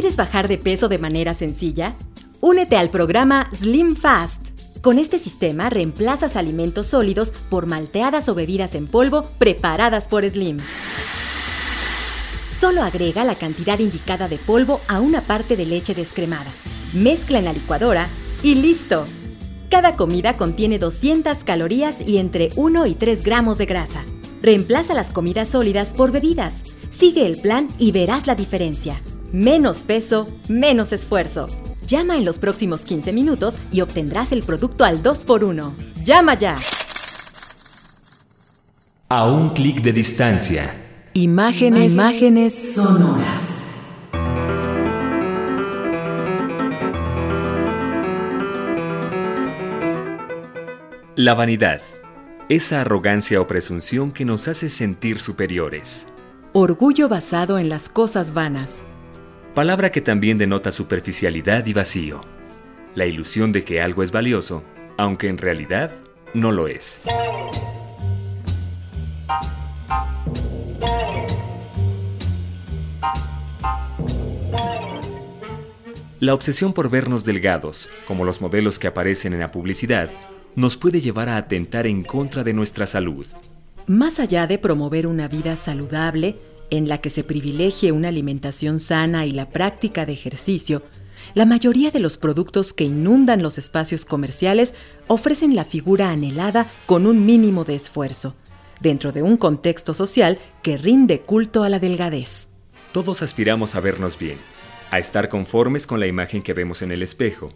¿Quieres bajar de peso de manera sencilla? Únete al programa Slim Fast. Con este sistema reemplazas alimentos sólidos por malteadas o bebidas en polvo preparadas por Slim. Solo agrega la cantidad indicada de polvo a una parte de leche descremada. Mezcla en la licuadora y listo. Cada comida contiene 200 calorías y entre 1 y 3 gramos de grasa. Reemplaza las comidas sólidas por bebidas. Sigue el plan y verás la diferencia. Menos peso, menos esfuerzo. Llama en los próximos 15 minutos y obtendrás el producto al 2x1. ¡Llama ya! A un clic de distancia. Imágenes, imágenes sonoras. La vanidad. Esa arrogancia o presunción que nos hace sentir superiores. Orgullo basado en las cosas vanas. Palabra que también denota superficialidad y vacío. La ilusión de que algo es valioso, aunque en realidad no lo es. La obsesión por vernos delgados, como los modelos que aparecen en la publicidad, nos puede llevar a atentar en contra de nuestra salud. Más allá de promover una vida saludable, en la que se privilegie una alimentación sana y la práctica de ejercicio, la mayoría de los productos que inundan los espacios comerciales ofrecen la figura anhelada con un mínimo de esfuerzo, dentro de un contexto social que rinde culto a la delgadez. Todos aspiramos a vernos bien, a estar conformes con la imagen que vemos en el espejo.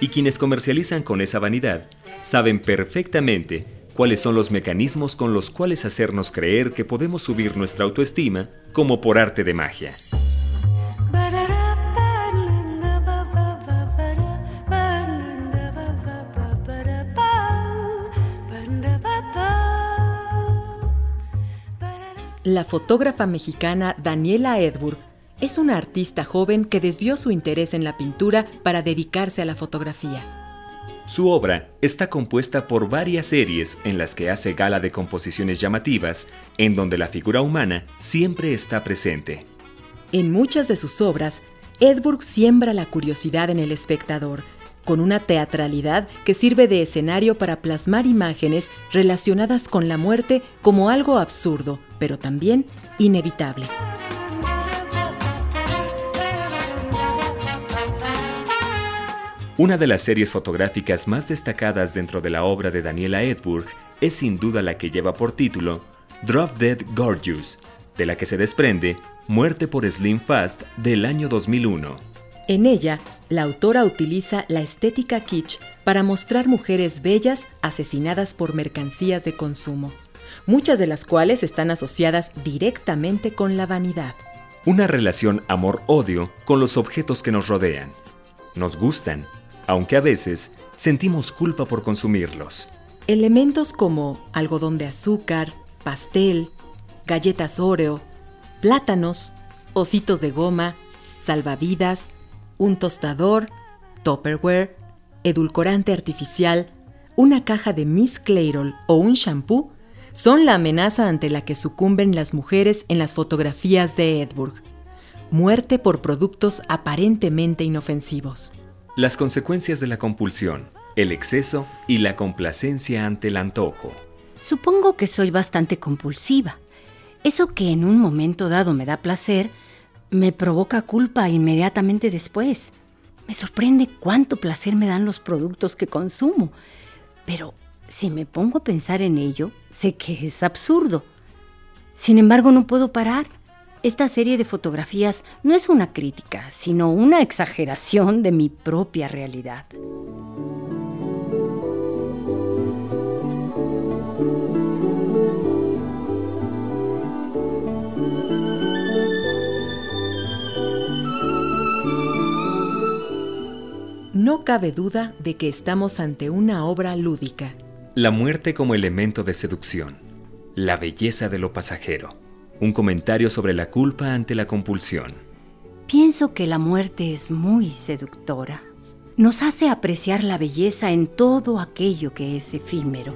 Y quienes comercializan con esa vanidad saben perfectamente cuáles son los mecanismos con los cuales hacernos creer que podemos subir nuestra autoestima como por arte de magia. La fotógrafa mexicana Daniela Edburg es una artista joven que desvió su interés en la pintura para dedicarse a la fotografía. Su obra está compuesta por varias series en las que hace gala de composiciones llamativas, en donde la figura humana siempre está presente. En muchas de sus obras, Edburg siembra la curiosidad en el espectador, con una teatralidad que sirve de escenario para plasmar imágenes relacionadas con la muerte como algo absurdo, pero también inevitable. Una de las series fotográficas más destacadas dentro de la obra de Daniela Edburg es sin duda la que lleva por título Drop Dead Gorgeous, de la que se desprende Muerte por Slim Fast del año 2001. En ella, la autora utiliza la estética kitsch para mostrar mujeres bellas asesinadas por mercancías de consumo, muchas de las cuales están asociadas directamente con la vanidad. Una relación amor-odio con los objetos que nos rodean. Nos gustan, aunque a veces sentimos culpa por consumirlos. Elementos como algodón de azúcar, pastel, galletas Oreo, plátanos, ositos de goma, salvavidas, un tostador, topperware, edulcorante artificial, una caja de Miss Clairol o un shampoo son la amenaza ante la que sucumben las mujeres en las fotografías de Edburg. Muerte por productos aparentemente inofensivos. Las consecuencias de la compulsión, el exceso y la complacencia ante el antojo. Supongo que soy bastante compulsiva. Eso que en un momento dado me da placer, me provoca culpa inmediatamente después. Me sorprende cuánto placer me dan los productos que consumo. Pero si me pongo a pensar en ello, sé que es absurdo. Sin embargo, no puedo parar. Esta serie de fotografías no es una crítica, sino una exageración de mi propia realidad. No cabe duda de que estamos ante una obra lúdica. La muerte como elemento de seducción. La belleza de lo pasajero. Un comentario sobre la culpa ante la compulsión. Pienso que la muerte es muy seductora. Nos hace apreciar la belleza en todo aquello que es efímero.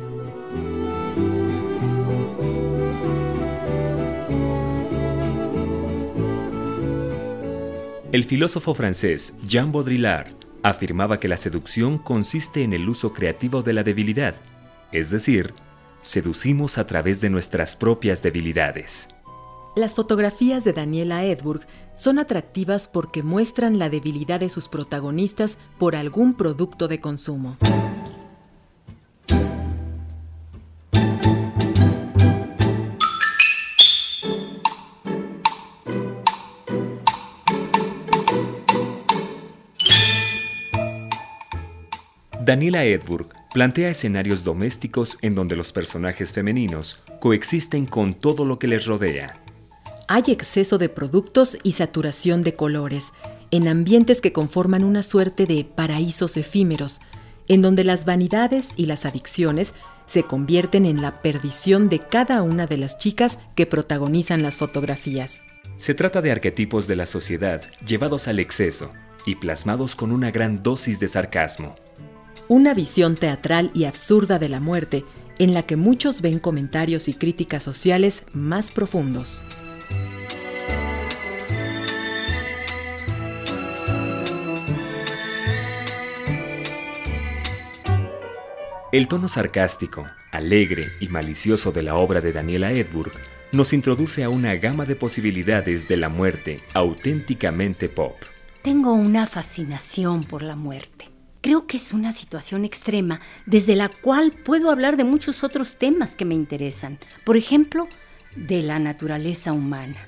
El filósofo francés Jean Baudrillard afirmaba que la seducción consiste en el uso creativo de la debilidad, es decir, seducimos a través de nuestras propias debilidades. Las fotografías de Daniela Edburg son atractivas porque muestran la debilidad de sus protagonistas por algún producto de consumo. Daniela Edburg plantea escenarios domésticos en donde los personajes femeninos coexisten con todo lo que les rodea. Hay exceso de productos y saturación de colores, en ambientes que conforman una suerte de paraísos efímeros, en donde las vanidades y las adicciones se convierten en la perdición de cada una de las chicas que protagonizan las fotografías. Se trata de arquetipos de la sociedad llevados al exceso y plasmados con una gran dosis de sarcasmo una visión teatral y absurda de la muerte en la que muchos ven comentarios y críticas sociales más profundos. El tono sarcástico, alegre y malicioso de la obra de Daniela Edburg nos introduce a una gama de posibilidades de la muerte auténticamente pop. Tengo una fascinación por la muerte. Creo que es una situación extrema desde la cual puedo hablar de muchos otros temas que me interesan. Por ejemplo, de la naturaleza humana.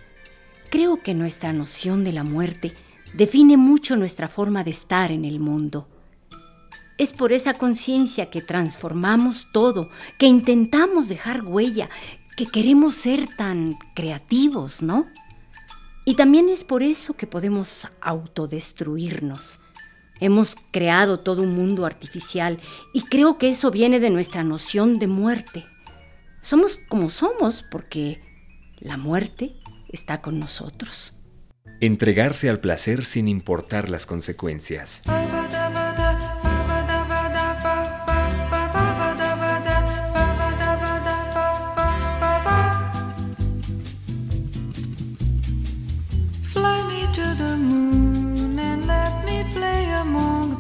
Creo que nuestra noción de la muerte define mucho nuestra forma de estar en el mundo. Es por esa conciencia que transformamos todo, que intentamos dejar huella, que queremos ser tan creativos, ¿no? Y también es por eso que podemos autodestruirnos Hemos creado todo un mundo artificial y creo que eso viene de nuestra noción de muerte. Somos como somos porque la muerte está con nosotros. Entregarse al placer sin importar las consecuencias.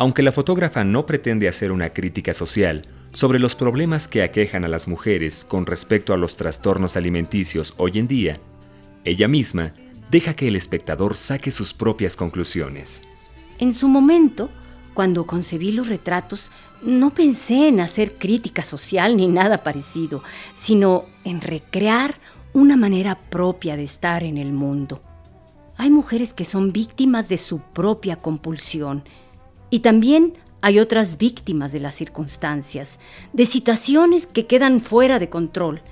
Aunque la fotógrafa no pretende hacer una crítica social, sobre los problemas que aquejan a las mujeres con respecto a los trastornos alimenticios hoy en día, ella misma deja que el espectador saque sus propias conclusiones. En su momento, cuando concebí los retratos, no pensé en hacer crítica social ni nada parecido, sino en recrear una manera propia de estar en el mundo. Hay mujeres que son víctimas de su propia compulsión y también hay otras víctimas de las circunstancias, de situaciones que quedan fuera de control.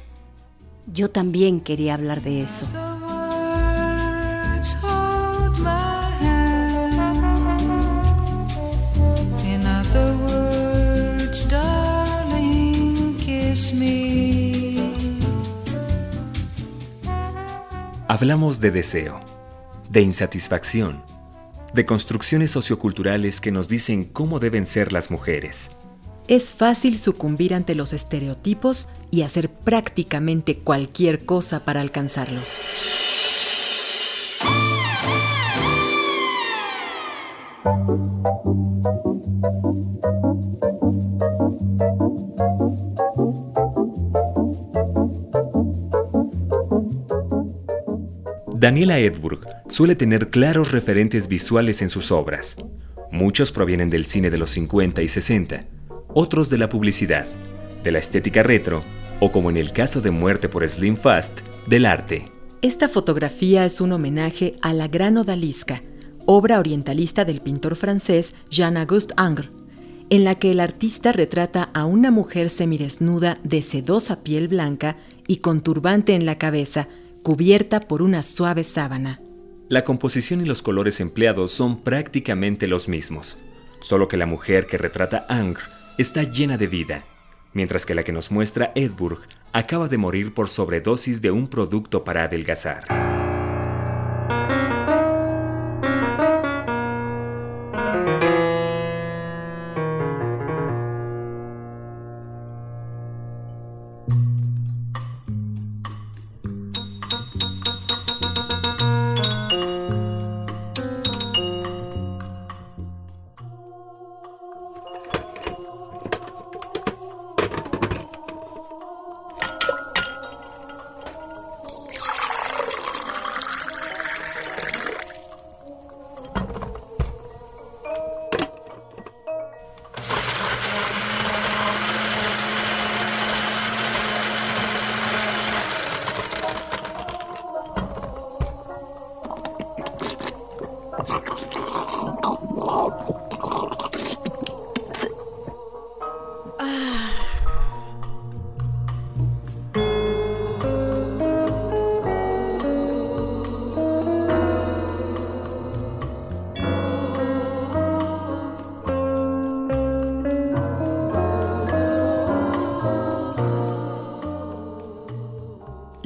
Yo también quería hablar de eso. Hablamos de deseo, de insatisfacción de construcciones socioculturales que nos dicen cómo deben ser las mujeres. Es fácil sucumbir ante los estereotipos y hacer prácticamente cualquier cosa para alcanzarlos. Daniela Edburg suele tener claros referentes visuales en sus obras. Muchos provienen del cine de los 50 y 60, otros de la publicidad, de la estética retro o como en el caso de Muerte por Slim Fast, del arte. Esta fotografía es un homenaje a la Gran Odalisca, obra orientalista del pintor francés Jean-Auguste Ingres, en la que el artista retrata a una mujer semidesnuda de sedosa piel blanca y con turbante en la cabeza, cubierta por una suave sábana. La composición y los colores empleados son prácticamente los mismos, solo que la mujer que retrata Angr está llena de vida, mientras que la que nos muestra Edburg acaba de morir por sobredosis de un producto para adelgazar.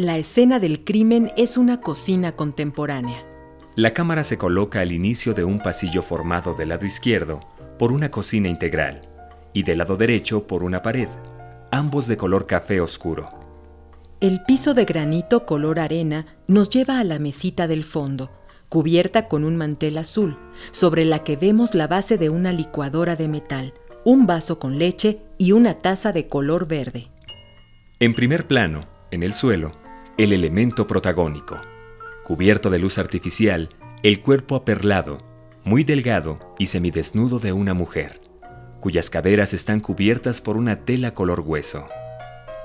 La escena del crimen es una cocina contemporánea. La cámara se coloca al inicio de un pasillo formado del lado izquierdo por una cocina integral y del lado derecho por una pared, ambos de color café oscuro. El piso de granito color arena nos lleva a la mesita del fondo, cubierta con un mantel azul, sobre la que vemos la base de una licuadora de metal, un vaso con leche y una taza de color verde. En primer plano, en el suelo, el elemento protagónico. Cubierto de luz artificial, el cuerpo aperlado, muy delgado y semidesnudo de una mujer, cuyas caderas están cubiertas por una tela color hueso.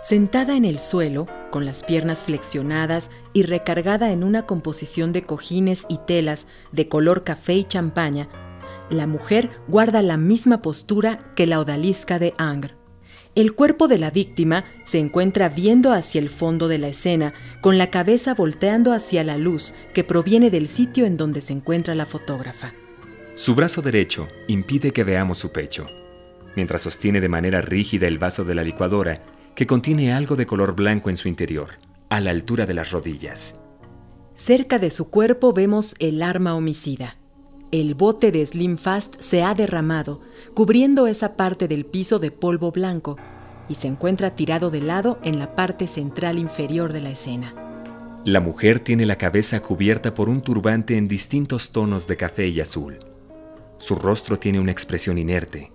Sentada en el suelo, con las piernas flexionadas y recargada en una composición de cojines y telas de color café y champaña, la mujer guarda la misma postura que la odalisca de Angre. El cuerpo de la víctima se encuentra viendo hacia el fondo de la escena, con la cabeza volteando hacia la luz que proviene del sitio en donde se encuentra la fotógrafa. Su brazo derecho impide que veamos su pecho, mientras sostiene de manera rígida el vaso de la licuadora que contiene algo de color blanco en su interior, a la altura de las rodillas. Cerca de su cuerpo vemos el arma homicida. El bote de Slim Fast se ha derramado, cubriendo esa parte del piso de polvo blanco, y se encuentra tirado de lado en la parte central inferior de la escena. La mujer tiene la cabeza cubierta por un turbante en distintos tonos de café y azul. Su rostro tiene una expresión inerte.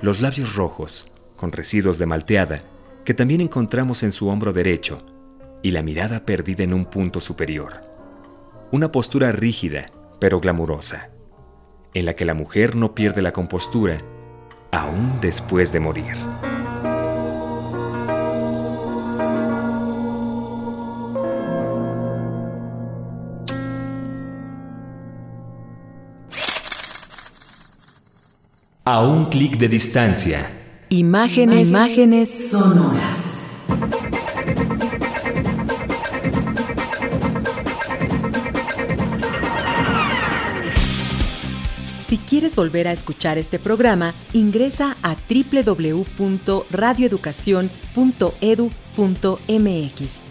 Los labios rojos, con residuos de malteada, que también encontramos en su hombro derecho, y la mirada perdida en un punto superior. Una postura rígida, pero glamurosa en la que la mujer no pierde la compostura aún después de morir. A un clic de distancia. Imágenes, imágenes sonoras. Quieres volver a escuchar este programa, ingresa a www.radioeducacion.edu.mx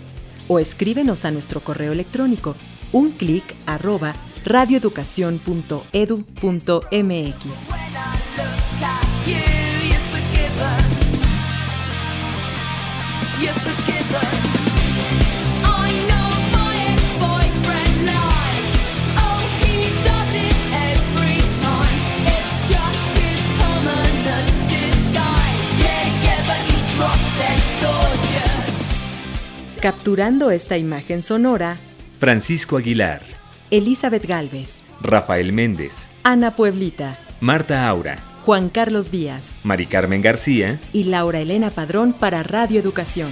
o escríbenos a nuestro correo electrónico un clic arroba Capturando esta imagen sonora, Francisco Aguilar, Elizabeth Galvez, Rafael Méndez, Ana Pueblita, Marta Aura, Juan Carlos Díaz, Mari Carmen García y Laura Elena Padrón para Radio Educación.